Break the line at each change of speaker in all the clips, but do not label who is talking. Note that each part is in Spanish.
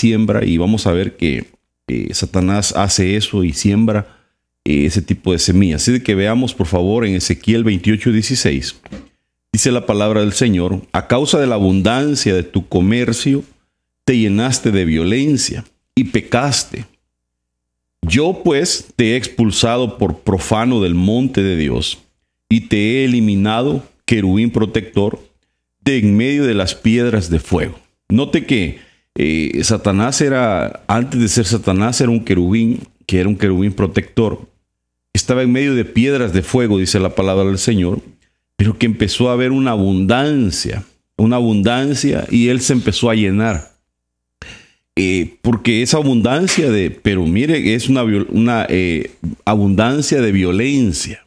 siembra y vamos a ver que Satanás hace eso y siembra eh, ese tipo de semillas. Así que veamos por favor en Ezequiel 28, 16. Dice la palabra del Señor, a causa de la abundancia de tu comercio, te llenaste de violencia y pecaste. Yo pues te he expulsado por profano del monte de Dios y te he eliminado, querubín protector, de en medio de las piedras de fuego. Note que eh, Satanás era, antes de ser Satanás, era un querubín, que era un querubín protector. Estaba en medio de piedras de fuego, dice la palabra del Señor, pero que empezó a haber una abundancia, una abundancia, y él se empezó a llenar. Eh, porque esa abundancia de, pero mire, es una, una eh, abundancia de violencia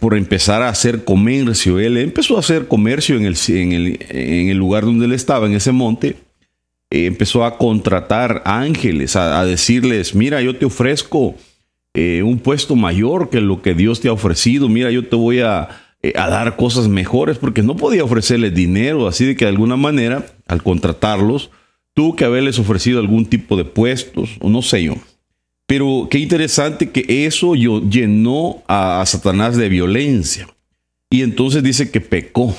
por empezar a hacer comercio. Él empezó a hacer comercio en el, en el, en el lugar donde él estaba, en ese monte, eh, empezó a contratar ángeles, a, decirles, mira, yo te ofrezco eh, un puesto mayor que lo que Dios te ha ofrecido, mira, yo te voy a, eh, a dar cosas mejores, porque no podía ofrecerles dinero, así de que de alguna manera, al contratarlos, tuvo que haberles ofrecido algún tipo de puestos, o no sé yo. Pero qué interesante que eso llenó a Satanás de violencia. Y entonces dice que pecó.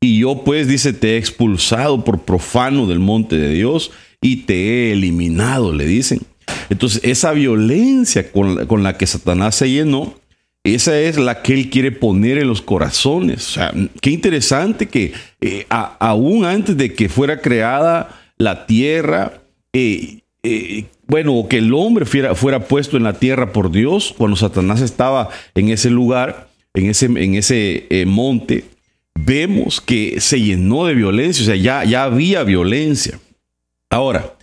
Y yo pues dice, te he expulsado por profano del monte de Dios y te he eliminado, le dicen. Entonces esa violencia con la, que Satanás se llenó, esa es la que él quiere poner en los corazones. O sea, qué interesante que eh, aún antes de que fuera creada la tierra, eh, eh, bueno, que el hombre fuera, fuera, puesto en la tierra por Dios, cuando Satanás estaba en ese lugar, en ese, en ese monte, vemos que se llenó de violencia, o sea, ya, ya había violencia. Ahora,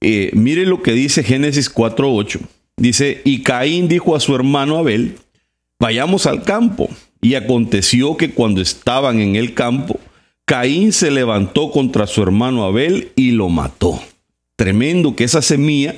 eh, mire lo que dice Génesis 4.8. Dice, y Caín dijo a su hermano Abel, vayamos al campo. Y aconteció que cuando estaban en el campo, Caín se levantó contra su hermano Abel y lo mató. Tremendo que esa semilla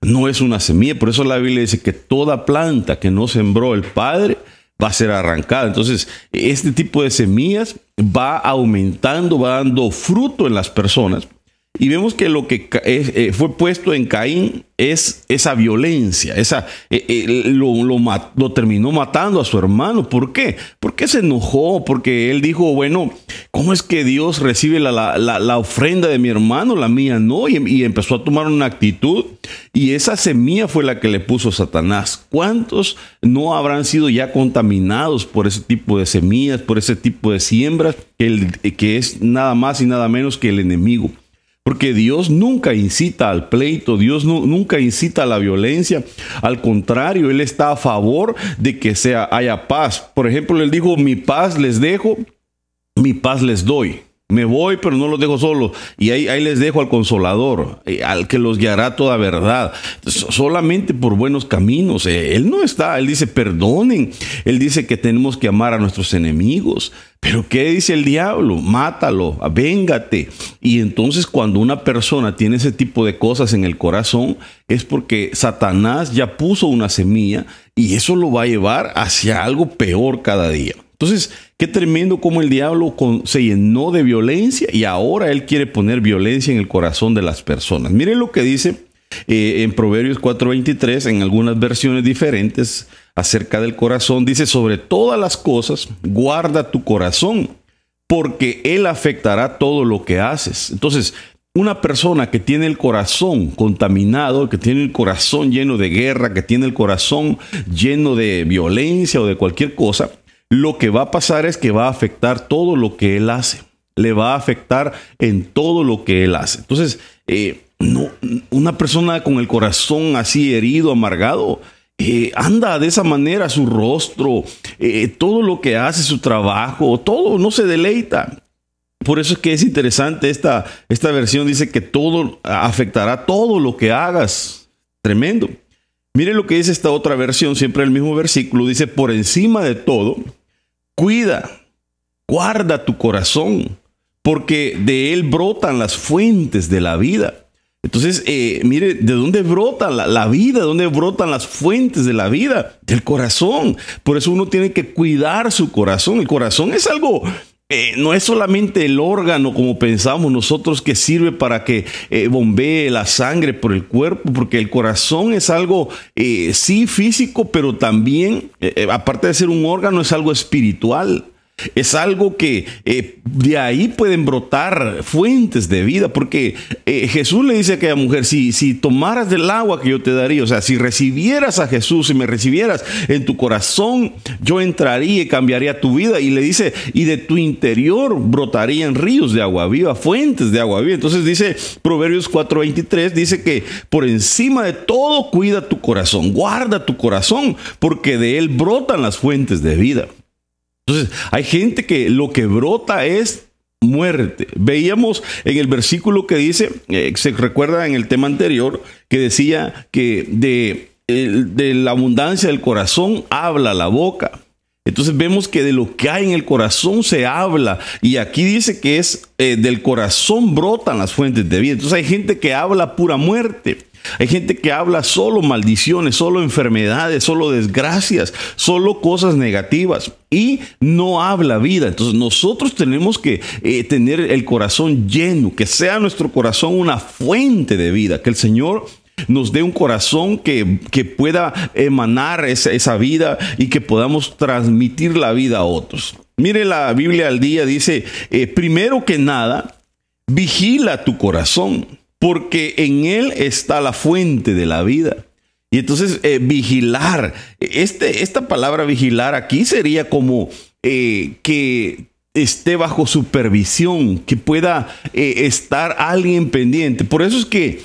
no es una semilla, por eso la Biblia dice que toda planta que no sembró el Padre, va a ser arrancada. Entonces, este tipo de semillas va aumentando, va dando fruto en las personas. Y vemos que lo que eh, fue puesto en Caín es esa violencia, esa, eh, eh, lo, terminó matando a su hermano. ¿Por qué? Porque se enojó, porque él dijo, bueno, ¿cómo es que Dios recibe la, ofrenda de mi hermano, la mía no? Y, y, empezó a tomar una actitud y esa semilla fue la que le puso Satanás. ¿Cuántos no habrán sido ya contaminados por ese tipo de semillas, por ese tipo de siembras, que, que es nada más y nada menos que el enemigo? Porque Dios nunca incita al pleito, Dios nunca incita a la violencia. Al contrario, Él está a favor de que sea, haya paz. Por ejemplo, Él dijo, mi paz les dejo, mi paz les doy. Me voy, pero no los dejo solos. Y ahí, ahí les dejo al consolador, eh, al que los guiará toda verdad. Solamente por buenos caminos. Eh, él no está, él dice, perdonen. Él dice que tenemos que amar a nuestros enemigos. Pero ¿qué dice el diablo? Mátalo, véngate. Y entonces cuando una persona tiene ese tipo de cosas en el corazón, es porque Satanás ya puso una semilla y eso lo va a llevar hacia algo peor cada día. Entonces, qué tremendo como el diablo se llenó de violencia y ahora él quiere poner violencia en el corazón de las personas. Miren lo que dice eh, en Proverbios 4:23, en algunas versiones diferentes acerca del corazón. Dice, sobre todas las cosas, guarda tu corazón, porque él afectará todo lo que haces. Entonces, una persona que tiene el corazón contaminado, que tiene el corazón lleno de guerra, que tiene el corazón lleno de violencia o de cualquier cosa, lo que va a pasar es que va a afectar todo lo que él hace. Le va a afectar en todo lo que él hace. Entonces, eh, no, una persona con el corazón así herido, amargado, eh, anda de esa manera su rostro, eh, todo lo que hace, su trabajo, todo no se deleita. Por eso es que es interesante esta, esta versión, dice que todo afectará todo lo que hagas. Tremendo. Mire lo que dice esta otra versión, siempre el mismo versículo, dice, por encima de todo, Cuida, guarda tu corazón, porque de él brotan las fuentes de la vida. Entonces, eh, mire, ¿de dónde brota la, vida? ¿De dónde brotan las fuentes de la vida? Del corazón. Por eso uno tiene que cuidar su corazón. El corazón es algo eh, no es solamente el órgano como pensamos nosotros que sirve para que eh, bombee la sangre por el cuerpo, porque el corazón es algo, eh, sí, físico, pero también, aparte de ser un órgano, es algo espiritual. Es algo que eh, de ahí pueden brotar fuentes de vida, porque eh, Jesús le dice a aquella mujer, si, si tomaras del agua que yo te daría, o sea, si recibieras a Jesús, si me recibieras en tu corazón, yo entraría y cambiaría tu vida. Y le dice, y de tu interior brotarían ríos de agua viva, fuentes de agua viva. Entonces dice Proverbios 4:23, dice que por encima de todo cuida tu corazón, guarda tu corazón, porque de él brotan las fuentes de vida. Entonces, hay gente que lo que brota es muerte. Veíamos en el versículo que dice, eh, se recuerda en el tema anterior, que decía que de, la abundancia del corazón habla la boca. Entonces vemos que de lo que hay en el corazón se habla. Y aquí dice que es eh, del corazón brotan las fuentes de vida. Entonces hay gente que habla pura muerte. Hay gente que habla solo maldiciones, solo enfermedades, solo desgracias, solo cosas negativas y no habla vida. Entonces nosotros tenemos que eh, tener el corazón lleno, que sea nuestro corazón una fuente de vida, que el Señor nos dé un corazón que, pueda emanar esa, vida y que podamos transmitir la vida a otros. Mire la Biblia al día, dice, eh, primero que nada, vigila tu corazón porque en Él está la fuente de la vida. Y entonces eh, vigilar, este, esta palabra vigilar aquí sería como eh, que esté bajo supervisión, que pueda eh, estar alguien pendiente. Por eso es que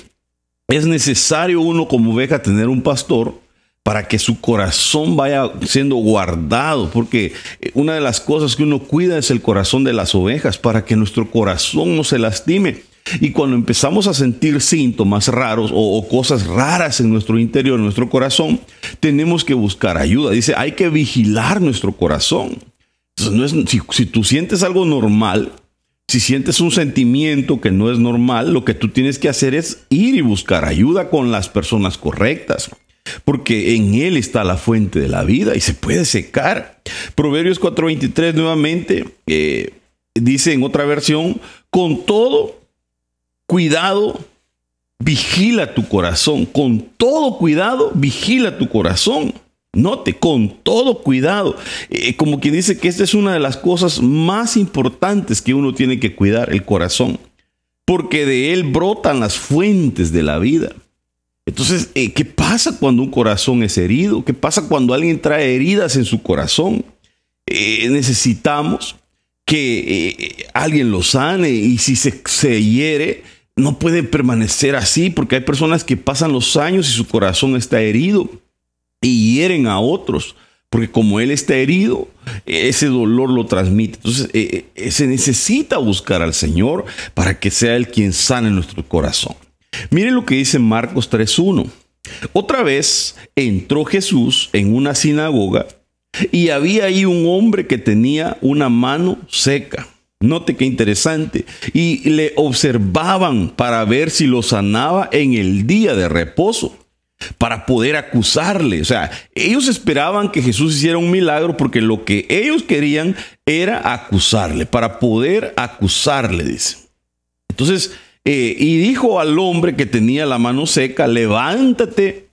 es necesario uno como oveja tener un pastor para que su corazón vaya siendo guardado, porque una de las cosas que uno cuida es el corazón de las ovejas, para que nuestro corazón no se lastime. Y cuando empezamos a sentir síntomas raros o, cosas raras en nuestro interior, en nuestro corazón, tenemos que buscar ayuda. Dice, hay que vigilar nuestro corazón. Si tú sientes algo normal, si sientes un sentimiento que no es normal, lo que tú tienes que hacer es ir y buscar ayuda con las personas correctas porque en Él está la fuente de la vida y se puede secar. Proverbios 4:23 nuevamente eh, dice en otra versión, con todo cuidado, vigila tu corazón. Con todo cuidado, vigila tu corazón. Note, con todo cuidado. Eh, como quien dice que esta es una de las cosas más importantes que uno tiene que cuidar, el corazón. Porque de él brotan las fuentes de la vida. Entonces, eh, ¿qué pasa cuando un corazón es herido? ¿Qué pasa cuando alguien trae heridas en su corazón? Eh, necesitamos que alguien lo sane y si se, se hiere, no puede permanecer así porque hay personas que pasan los años y su corazón está herido y hieren a otros. Porque como él está herido, ese dolor lo transmite. Entonces eh, eh, se necesita buscar al Señor para que sea Él quien sane nuestro corazón. Mire lo que dice Marcos 3.1. Otra vez entró Jesús en una sinagoga y había ahí un hombre que tenía una mano seca. Note qué interesante. Y le observaban para ver si lo sanaba en el día de reposo, para poder acusarle. O sea, ellos esperaban que Jesús hiciera un milagro porque lo que ellos querían era acusarle, para poder acusarle, dice. Entonces, eh, y dijo al hombre que tenía la mano seca, levántate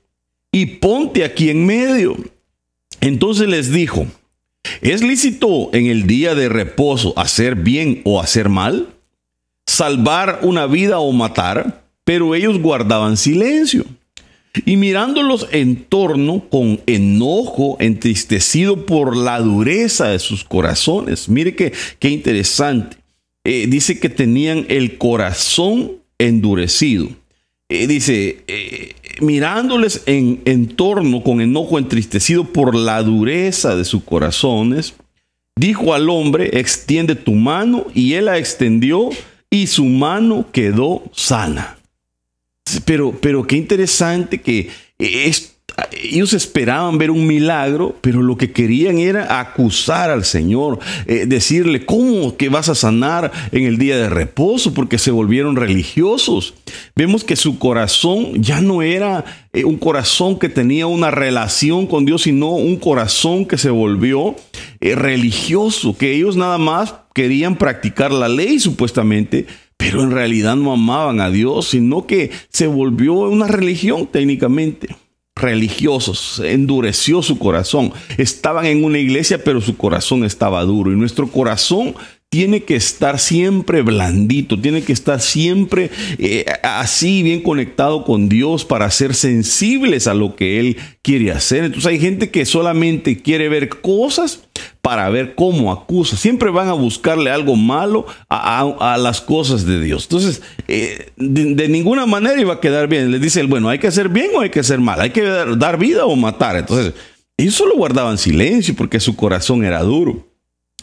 y ponte aquí en medio. Entonces les dijo, ¿Es lícito en el día de reposo hacer bien o hacer mal? ¿Salvar una vida o matar? Pero ellos guardaban silencio. Y mirándolos en torno con enojo, entristecido por la dureza de sus corazones. Mire qué, interesante. Eh, dice que tenían el corazón endurecido. Eh, dice, eh, mirándoles en, torno con enojo entristecido por la dureza de sus corazones, dijo al hombre, extiende tu mano, y él la extendió y su mano quedó sana. Pero, pero qué interesante que esto ellos esperaban ver un milagro, pero lo que querían era acusar al Señor, eh, decirle, ¿cómo que vas a sanar en el día de reposo? Porque se volvieron religiosos. Vemos que su corazón ya no era eh, un corazón que tenía una relación con Dios, sino un corazón que se volvió eh, religioso, que ellos nada más querían practicar la ley supuestamente, pero en realidad no amaban a Dios, sino que se volvió una religión técnicamente. Religiosos, endureció su corazón. Estaban en una iglesia, pero su corazón estaba duro. Y nuestro corazón tiene que estar siempre blandito, tiene que estar siempre eh, así bien conectado con Dios para ser sensibles a lo que Él quiere hacer. Entonces hay gente que solamente quiere ver cosas para ver cómo acusa. Siempre van a buscarle algo malo a, las cosas de Dios. Entonces, eh, de, ninguna manera iba a quedar bien. Le dice, bueno, hay que hacer bien o hay que hacer mal, hay que dar, dar vida o matar. Entonces, ellos solo guardaban silencio porque su corazón era duro.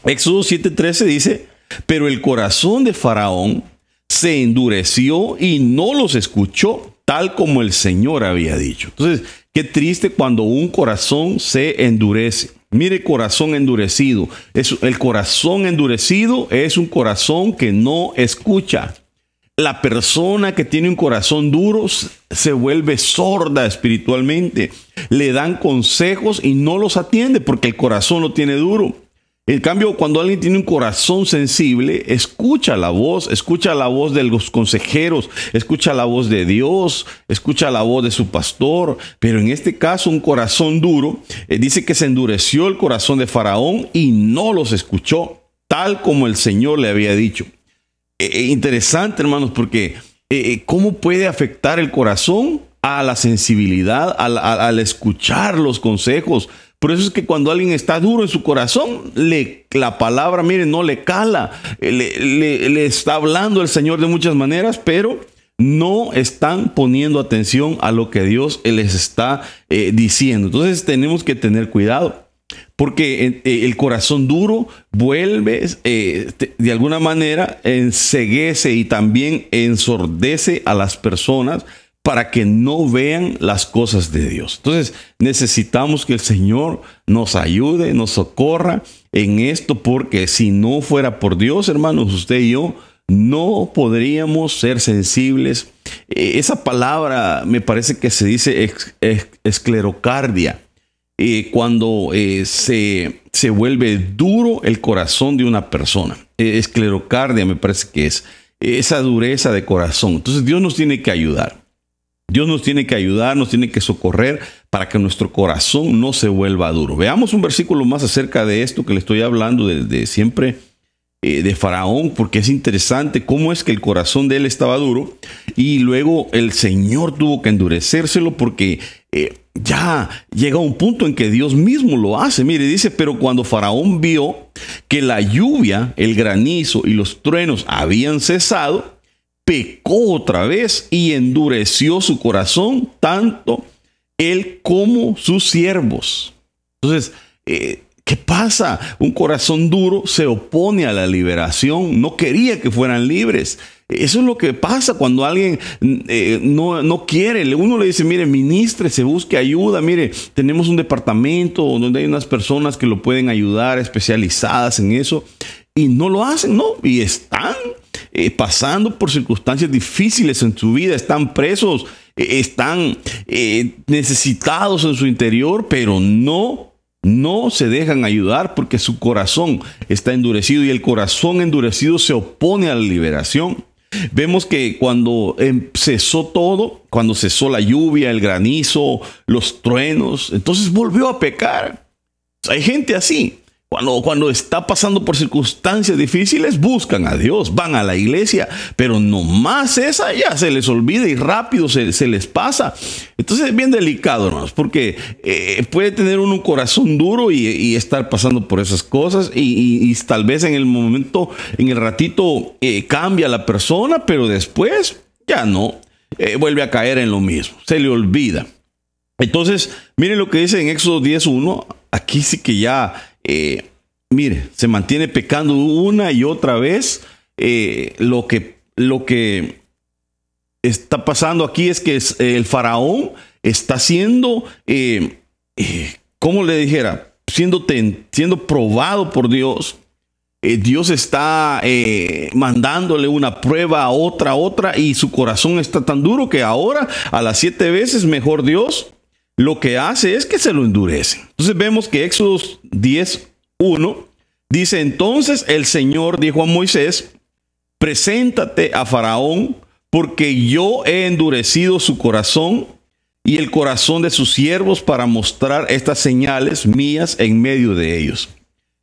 Éxodo 7:13 dice, pero el corazón de Faraón se endureció y no los escuchó tal como el Señor había dicho. Entonces, qué triste cuando un corazón se endurece. Mire, corazón endurecido. Es, el corazón endurecido es un corazón que no escucha. La persona que tiene un corazón duro se vuelve sorda espiritualmente. Le dan consejos y no los atiende porque el corazón lo tiene duro. En cambio, cuando alguien tiene un corazón sensible, escucha la voz, escucha la voz de los consejeros, escucha la voz de Dios, escucha la voz de su pastor. Pero en este caso, un corazón duro, eh, dice que se endureció el corazón de Faraón y no los escuchó, tal como el Señor le había dicho. Eh, eh, interesante, hermanos, porque ¿cómo puede afectar el corazón a la sensibilidad, al escuchar los consejos? Por eso es que cuando alguien está duro en su corazón, la palabra, miren, no le cala. Le, está hablando el Señor de muchas maneras, pero no están poniendo atención a lo que Dios les está eh, diciendo. Entonces tenemos que tener cuidado. Porque eh, eh, el corazón duro vuelve de alguna manera enseguece y también ensordece a las personas para que no vean las cosas de Dios. Entonces necesitamos que el Señor nos ayude, nos socorra en esto, porque si no fuera por Dios, hermanos, usted y yo, no podríamos ser sensibles. Eh, esa palabra me parece que se dice esclerocardia. Eh, cuando eh, se, se, vuelve duro el corazón de una persona. esclerocardia me parece que es esa dureza de corazón. Entonces Dios nos tiene que ayudar. Dios nos tiene que ayudar, nos tiene que socorrer para que nuestro corazón no se vuelva duro. Veamos un versículo más acerca de esto que le estoy hablando de, siempre eh, de Faraón, porque es interesante cómo es que el corazón de él estaba duro y luego el Señor tuvo que endurecérselo porque eh, ya llega un punto en que Dios mismo lo hace. Mire, dice, pero cuando Faraón vio que la lluvia, el granizo y los truenos habían cesado, pecó otra vez y endureció su corazón, tanto él como sus siervos. Entonces, eh, ¿qué pasa? Un corazón duro se opone a la liberación, no quería que fueran libres. Eso es lo que pasa cuando alguien eh, no, no, quiere. Uno le dice, mire, ministre, se busque ayuda. Mire, tenemos un departamento donde hay unas personas que lo pueden ayudar, especializadas en eso. Y no lo hacen, ¿no? Y están eh, pasando por circunstancias difíciles en su vida, están presos, eh, están eh, necesitados en su interior, pero no, no se dejan ayudar porque su corazón está endurecido y el corazón endurecido se opone a la liberación. Vemos que cuando em, cesó todo, cuando cesó la lluvia, el granizo, los truenos, entonces volvió a pecar. Hay gente así. Cuando, cuando está pasando por circunstancias difíciles, buscan a Dios, van a la iglesia, pero nomás esa ya se les olvida y rápido se, les pasa. Entonces es bien delicado, hermanos, porque eh, puede tener uno un corazón duro y, estar pasando por esas cosas y, tal vez en el momento, en el ratito eh, cambia la persona, pero después ya no, eh, vuelve a caer en lo mismo, se le olvida. Entonces, miren lo que dice en Éxodo 10.1, aquí sí que ya eh, mire, se mantiene pecando una y otra vez. Eh, lo, que, lo que está pasando aquí es que el faraón está siendo, eh, ¿cómo le dijera? Siendo, siendo probado por Dios. Dios está mandándole una prueba a otra, a otra, y su corazón está tan duro que ahora, a las siete veces, mejor Dios lo que hace es que se lo endurece. Entonces vemos que Éxodo 10, 1 Dice entonces el Señor dijo a Moisés, preséntate a Faraón, porque yo he endurecido su corazón y el corazón de sus siervos para mostrar estas señales mías en medio de ellos.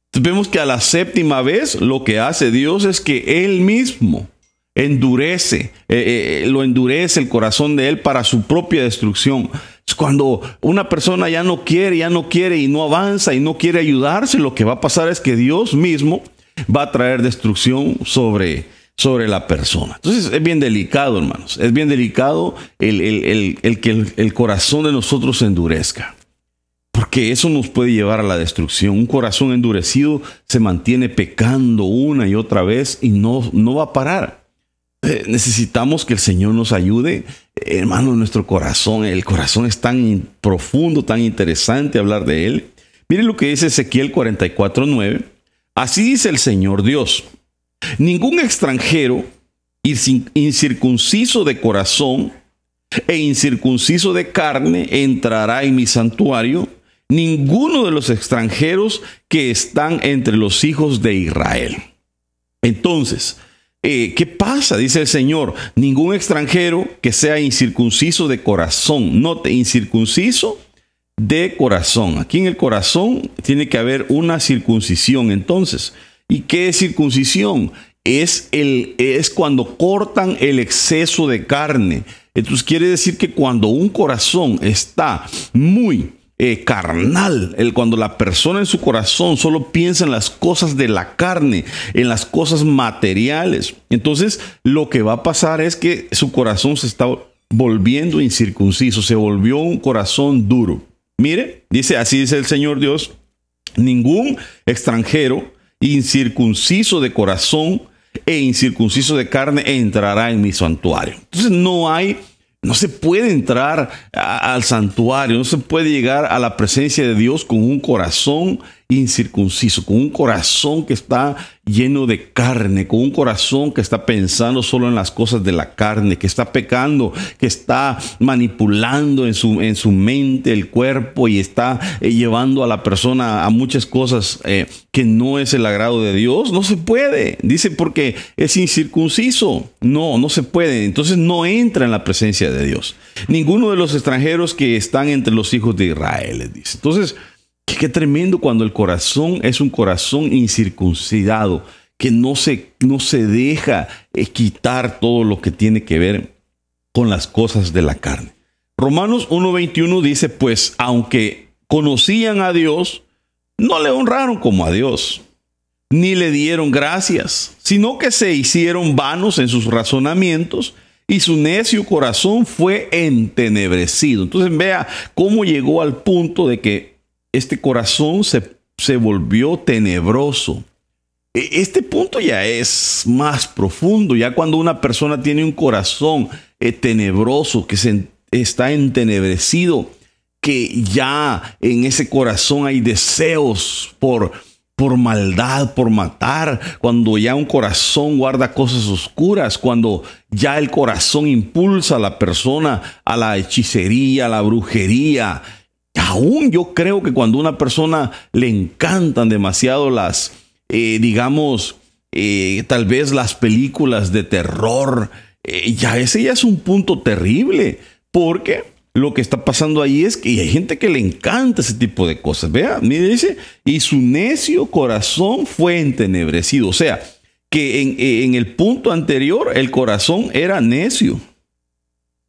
Entonces vemos que a la séptima vez lo que hace Dios es que Él mismo endurece, eh, eh, lo endurece el corazón de Él para su propia destrucción. Cuando una persona ya no quiere, ya no quiere y no avanza y no quiere ayudarse, lo que va a pasar es que Dios mismo va a traer destrucción sobre, sobre la persona. Entonces es bien delicado, hermanos. Es bien delicado el, el que el, corazón de nosotros se endurezca. Porque eso nos puede llevar a la destrucción. Un corazón endurecido se mantiene pecando una y otra vez y no, no va a parar. Eh, necesitamos que el Señor nos ayude, hermano, nuestro corazón. El corazón es tan profundo, tan interesante hablar de él. Miren lo que dice Ezequiel 44:9. Así dice el Señor Dios. Ningún extranjero incircunciso de corazón e incircunciso de carne entrará en mi santuario, ninguno de los extranjeros que están entre los hijos de Israel. Entonces, eh, ¿qué pasa? Dice el Señor, ningún extranjero que sea incircunciso de corazón, note, incircunciso de corazón. Aquí en el corazón tiene que haber una circuncisión entonces. ¿Y qué es circuncisión? Es, el, es cuando cortan el exceso de carne. Entonces quiere decir que cuando un corazón está muy eh, carnal, el, cuando la persona en su corazón solo piensa en las cosas de la carne, en las cosas materiales, entonces lo que va a pasar es que su corazón se está volviendo incircunciso, se volvió un corazón duro. Mire, dice así dice el Señor Dios, ningún extranjero incircunciso de corazón e incircunciso de carne entrará en mi santuario. Entonces no hay no se puede entrar al santuario, no se puede llegar a la presencia de Dios con un corazón incircunciso, con un corazón que está lleno de carne, con un corazón que está pensando solo en las cosas de la carne, que está pecando, que está manipulando en su, en su mente el cuerpo y está eh, llevando a la persona a muchas cosas eh, que no es el agrado de Dios, no se puede. Dice porque es incircunciso. No, no se puede. Entonces no entra en la presencia de Dios. Ninguno de los extranjeros que están entre los hijos de Israel, dice. Entonces, Qué tremendo cuando el corazón es un corazón incircuncidado, que no se, no se deja eh, quitar todo lo que tiene que ver con las cosas de la carne. Romanos 1.21 dice, pues aunque conocían a Dios, no le honraron como a Dios, ni le dieron gracias, sino que se hicieron vanos en sus razonamientos y su necio corazón fue entenebrecido. Entonces vea cómo llegó al punto de que este corazón se, volvió tenebroso. E, este punto ya es más profundo, ya cuando una persona tiene un corazón eh, tenebroso, que se está entenebrecido, que ya en ese corazón hay deseos por, por maldad, por matar, cuando ya un corazón guarda cosas oscuras, cuando ya el corazón impulsa a la persona a la hechicería, a la brujería, aún yo creo que cuando a una persona le encantan demasiado las, eh, digamos, eh, tal vez las películas de terror, eh, ya ese ya es un punto terrible, porque lo que está pasando ahí es que hay gente que le encanta ese tipo de cosas. Vea, mire, dice, y su necio corazón fue entenebrecido. O sea, que en, el punto anterior el corazón era necio.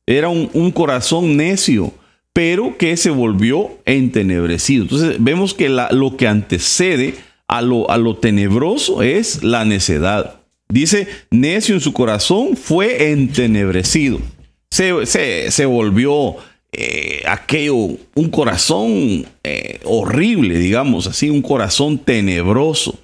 Era un corazón necio pero que se volvió entenebrecido. Entonces vemos que lo que antecede a lo, a lo tenebroso es la necedad. Dice, necio en su corazón fue entenebrecido. Se, volvió eh, aquello, un corazón eh, horrible, digamos así, un corazón tenebroso.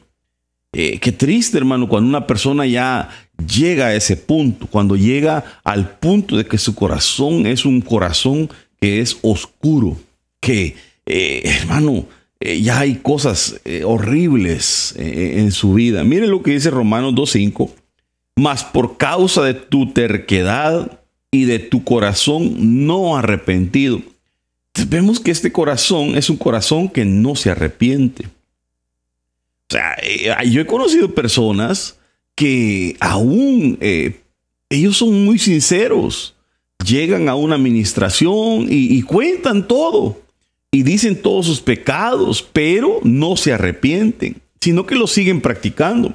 Eh, qué triste, hermano, cuando una persona ya llega a ese punto, cuando llega al punto de que su corazón es un corazón que es oscuro, que, eh, hermano, eh, ya hay cosas eh, horribles en su vida. Mire lo que dice Romanos 2.5, mas por causa de tu terquedad y de tu corazón no arrepentido. vemos que este corazón es un corazón que no se arrepiente. O sea, yo he conocido personas que aún ellos son muy sinceros. Llegan a una administración y, cuentan todo y dicen todos sus pecados, pero no se arrepienten, sino que lo siguen practicando.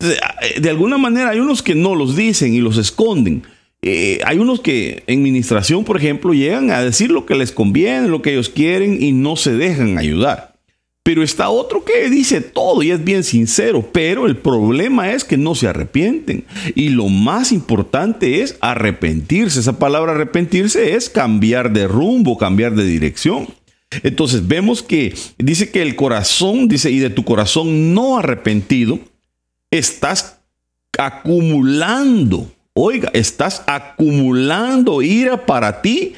Eh, de alguna manera hay unos que no los dicen y los esconden. Eh, hay unos que en administración, por ejemplo, llegan a decir lo que les conviene, lo que ellos quieren y no se dejan ayudar. Pero está otro que dice todo y es bien sincero, pero el problema es que no se arrepienten. Y lo más importante es arrepentirse. Esa palabra arrepentirse es cambiar de rumbo, cambiar de dirección. Entonces vemos que dice que el corazón, dice, y de tu corazón no arrepentido, estás acumulando, oiga, estás acumulando ira para ti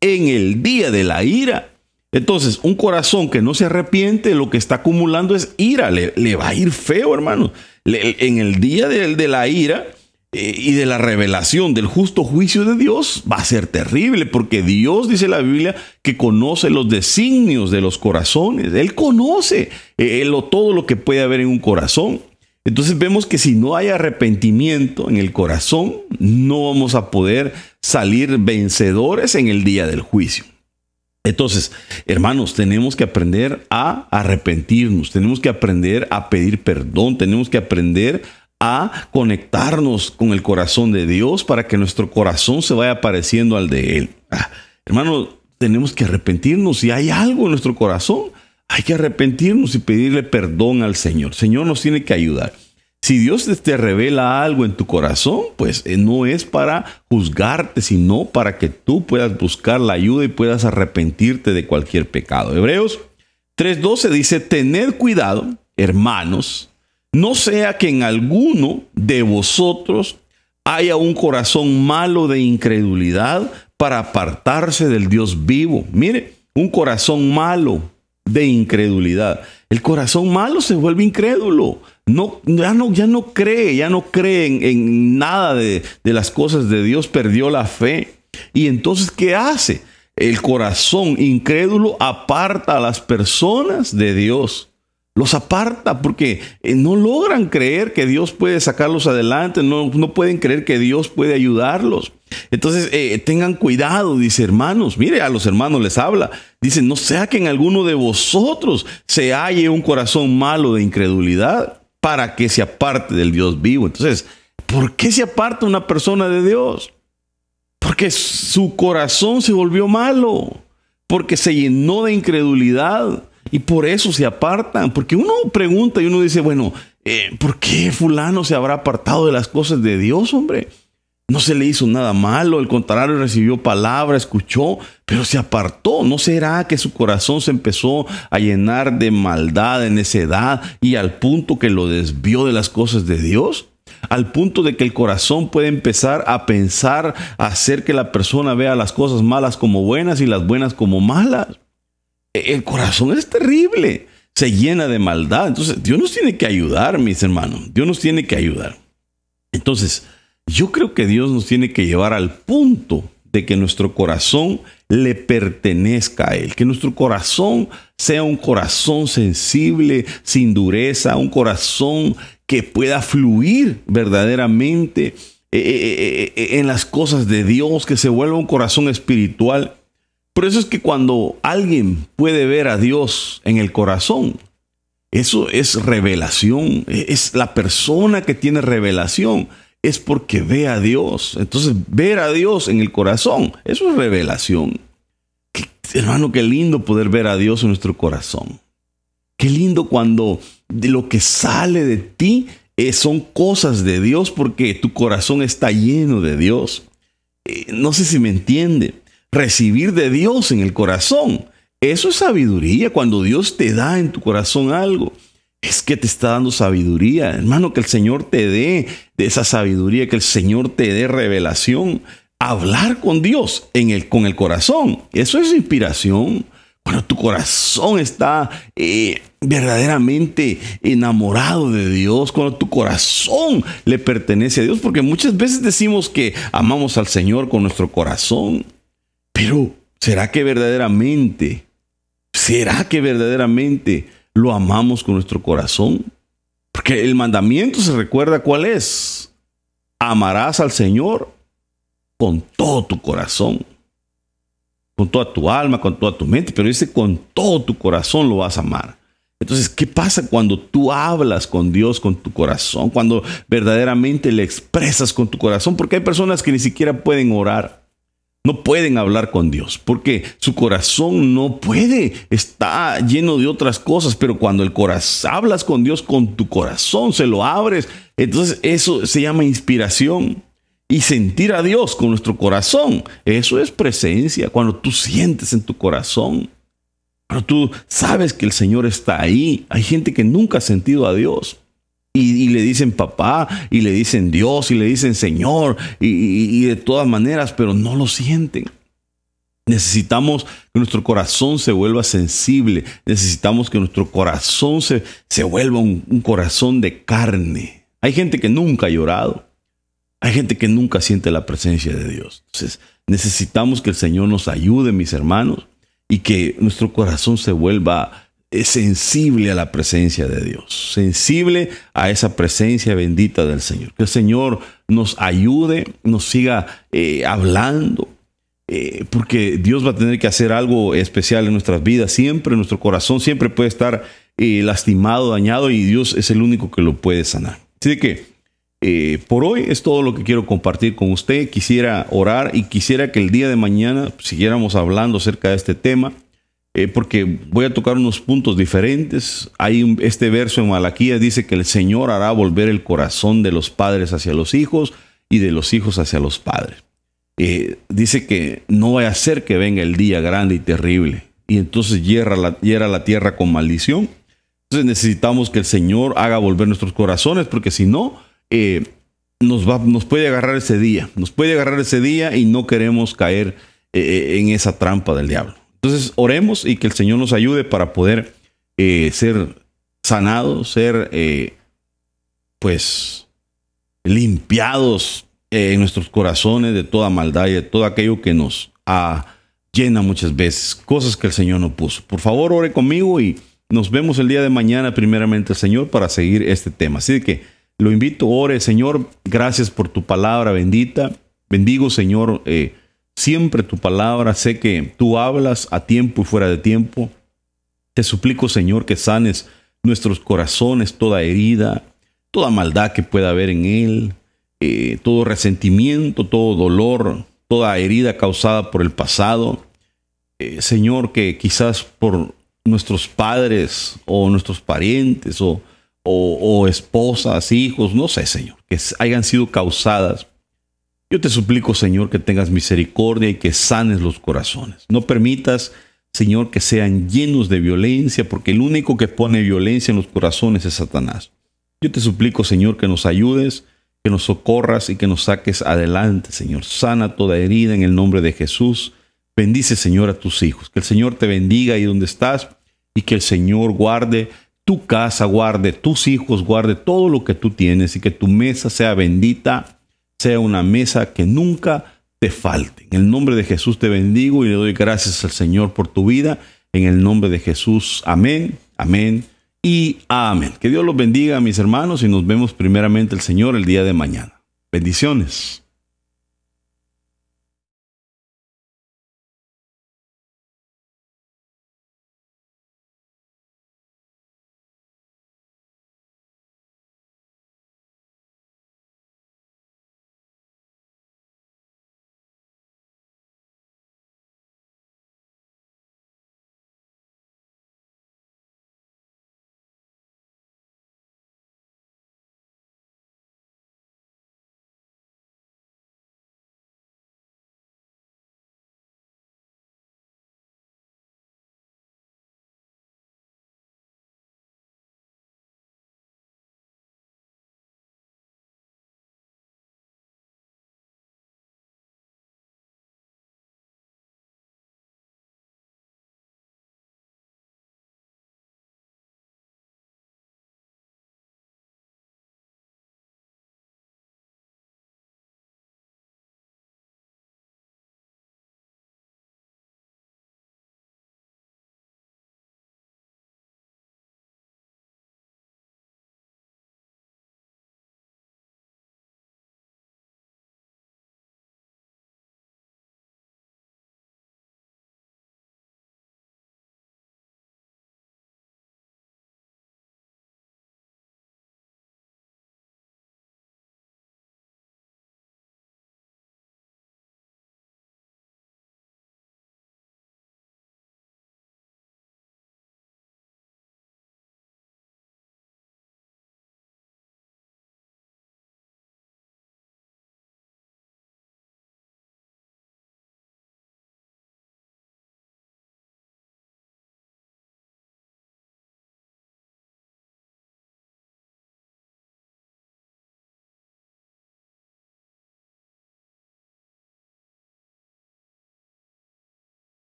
en el día de la ira entonces, un corazón que no se arrepiente, lo que está acumulando es ira. Le, va a ir feo, hermano. en el día de, la ira eh, y de la revelación del justo juicio de Dios, va a ser terrible, porque Dios dice la Biblia que conoce los designios de los corazones. Él conoce eh, todo lo que puede haber en un corazón. Entonces vemos que si no hay arrepentimiento en el corazón, no vamos a poder salir vencedores en el día del juicio. Entonces, hermanos, tenemos que aprender a arrepentirnos, tenemos que aprender a pedir perdón, tenemos que aprender a conectarnos con el corazón de Dios para que nuestro corazón se vaya pareciendo al de Él. Ah, hermanos, tenemos que arrepentirnos. Si hay algo en nuestro corazón, hay que arrepentirnos y pedirle perdón al Señor. Señor nos tiene que ayudar. Si Dios te revela algo en tu corazón, pues eh, no es para juzgarte, sino para que tú puedas buscar la ayuda y puedas arrepentirte de cualquier pecado. Hebreos 3:12 dice, tened cuidado, hermanos, no sea que en alguno de vosotros haya un corazón malo de incredulidad para apartarse del Dios vivo. Mire, un corazón malo de incredulidad. El corazón malo se vuelve incrédulo no, ya, no, ya no cree, ya no cree en, nada de, de las cosas de Dios, perdió la fe. Y entonces, ¿qué hace? El corazón incrédulo aparta a las personas de Dios los aparta porque eh, no logran creer que Dios puede sacarlos adelante, no, no pueden creer que Dios puede ayudarlos. Entonces, eh, tengan cuidado, dice hermanos, mire, a los hermanos les habla, dice, no sea que en alguno de vosotros se halle un corazón malo de incredulidad para que se aparte del Dios vivo. Entonces, ¿por qué se aparta una persona de Dios? Porque su corazón se volvió malo, porque se llenó de incredulidad y por eso se apartan. Porque uno pregunta y uno dice, bueno, eh, ¿por qué fulano se habrá apartado de las cosas de Dios, hombre? No se le hizo nada malo, al contrario recibió palabra, escuchó, pero se apartó. ¿No será que su corazón se empezó a llenar de maldad, de necedad y al punto que lo desvió de las cosas de Dios? Al punto de que el corazón puede empezar a pensar, a hacer que la persona vea las cosas malas como buenas y las buenas como malas. E, el corazón es terrible, se llena de maldad. Entonces, Dios nos tiene que ayudar, mis hermanos. Dios nos tiene que ayudar. Entonces, yo creo que Dios nos tiene que llevar al punto de que nuestro corazón le pertenezca a Él, que nuestro corazón sea un corazón sensible, sin dureza, un corazón que pueda fluir verdaderamente eh, eh, eh, en las cosas de Dios, que se vuelva un corazón espiritual. Por eso es que cuando alguien puede ver a Dios en el corazón, eso es revelación, es la persona que tiene revelación es porque ve a Dios. Entonces, ver a Dios en el corazón, eso es revelación. hermano, qué lindo poder ver a Dios en nuestro corazón. Qué lindo cuando de lo que sale de ti eh, son cosas de Dios porque tu corazón está lleno de Dios. Eh, no sé si me entiende. Recibir de Dios en el corazón, eso es sabiduría. Cuando Dios te da en tu corazón algo, es que te está dando sabiduría. Hermano, que el Señor te dé de esa sabiduría, que el Señor te dé revelación. Hablar con Dios en el, con el corazón, eso es inspiración. Cuando tu corazón está eh, verdaderamente enamorado de Dios, cuando tu corazón le pertenece a Dios, porque muchas veces decimos que amamos al Señor con nuestro corazón, pero ¿será que verdaderamente, será que verdaderamente lo amamos con nuestro corazón? Porque el mandamiento se recuerda cuál es. Amarás al Señor con todo tu corazón, con toda tu alma, con toda tu mente, pero dice con todo tu corazón lo vas a amar. Entonces, ¿qué pasa cuando tú hablas con Dios con tu corazón? Cuando verdaderamente le expresas con tu corazón, porque hay personas que ni siquiera pueden orar no pueden hablar con Dios porque su corazón no puede, está lleno de otras cosas, pero cuando el corazón hablas con Dios con tu corazón, se lo abres, entonces eso se llama inspiración. Y sentir a Dios con nuestro corazón, eso es presencia, cuando tú sientes en tu corazón. Pero tú sabes que el Señor está ahí. Hay gente que nunca ha sentido a Dios. Y, le dicen papá, y le dicen Dios, y le dicen Señor, y, de todas maneras, pero no lo sienten. Necesitamos que nuestro corazón se vuelva sensible. Necesitamos que nuestro corazón se, se vuelva un, un, corazón de carne. Hay gente que nunca ha llorado. Hay gente que nunca siente la presencia de Dios. Entonces, necesitamos que el Señor nos ayude, mis hermanos, y que nuestro corazón se vuelva es sensible a la presencia de Dios, sensible a esa presencia bendita del Señor. Que el Señor nos ayude, nos siga eh, hablando, eh, porque Dios va a tener que hacer algo especial en nuestras vidas. Siempre nuestro corazón siempre puede estar eh, lastimado, dañado, y Dios es el único que lo puede sanar. Así que por hoy es todo lo que quiero compartir con usted. Quisiera orar y quisiera que el día de mañana siguiéramos hablando acerca de este tema. Eh, porque voy a tocar unos puntos diferentes. Hay este verso en Malaquías dice que el Señor hará volver el corazón de los padres hacia los hijos y de los hijos hacia los padres. Eh, dice que no vaya a ser que venga el día grande y terrible y entonces hierra la, la tierra con maldición. Entonces necesitamos que el Señor haga volver nuestros corazones porque si no, eh, nos, va, nos puede agarrar ese día, nos puede agarrar ese día y no queremos caer en esa trampa del diablo. Entonces, oremos y que el Señor nos ayude para poder eh, ser sanados, ser, eh, pues, limpiados eh, en nuestros corazones de toda maldad y de todo aquello que nos llena muchas veces, cosas que el Señor no puso. Por favor, ore conmigo y nos vemos el día de mañana, primeramente, Señor, para seguir este tema. Así que lo invito, ore, Señor, gracias por tu palabra bendita. Bendigo, Señor, siempre tu palabra, sé que tú hablas a tiempo y fuera de tiempo. Te suplico, Señor, que sanes nuestros corazones, toda herida, toda maldad que pueda haber en él, eh, todo resentimiento, todo dolor, toda herida causada por el pasado. Eh, Señor, que quizás por nuestros padres o nuestros parientes o, o esposas, hijos, no sé, Señor, que hayan sido causadas yo te suplico, Señor, que tengas misericordia y que sanes los corazones. No permitas, Señor, que sean llenos de violencia, porque el único que pone violencia en los corazones es Satanás. Yo te suplico, Señor, que nos ayudes, que nos socorras y que nos saques adelante, Señor. Sana toda herida en el nombre de Jesús. Bendice, Señor, a tus hijos. Que el Señor te bendiga ahí donde estás y que el Señor guarde tu casa, guarde tus hijos, guarde todo lo que tú tienes y que tu mesa sea bendita sea una mesa que nunca te falte. En el nombre de Jesús te bendigo y le doy gracias al Señor por tu vida. En el nombre de Jesús, amén, amén y amén. Que Dios los bendiga, mis hermanos, y nos vemos primeramente el Señor el día de mañana. Bendiciones.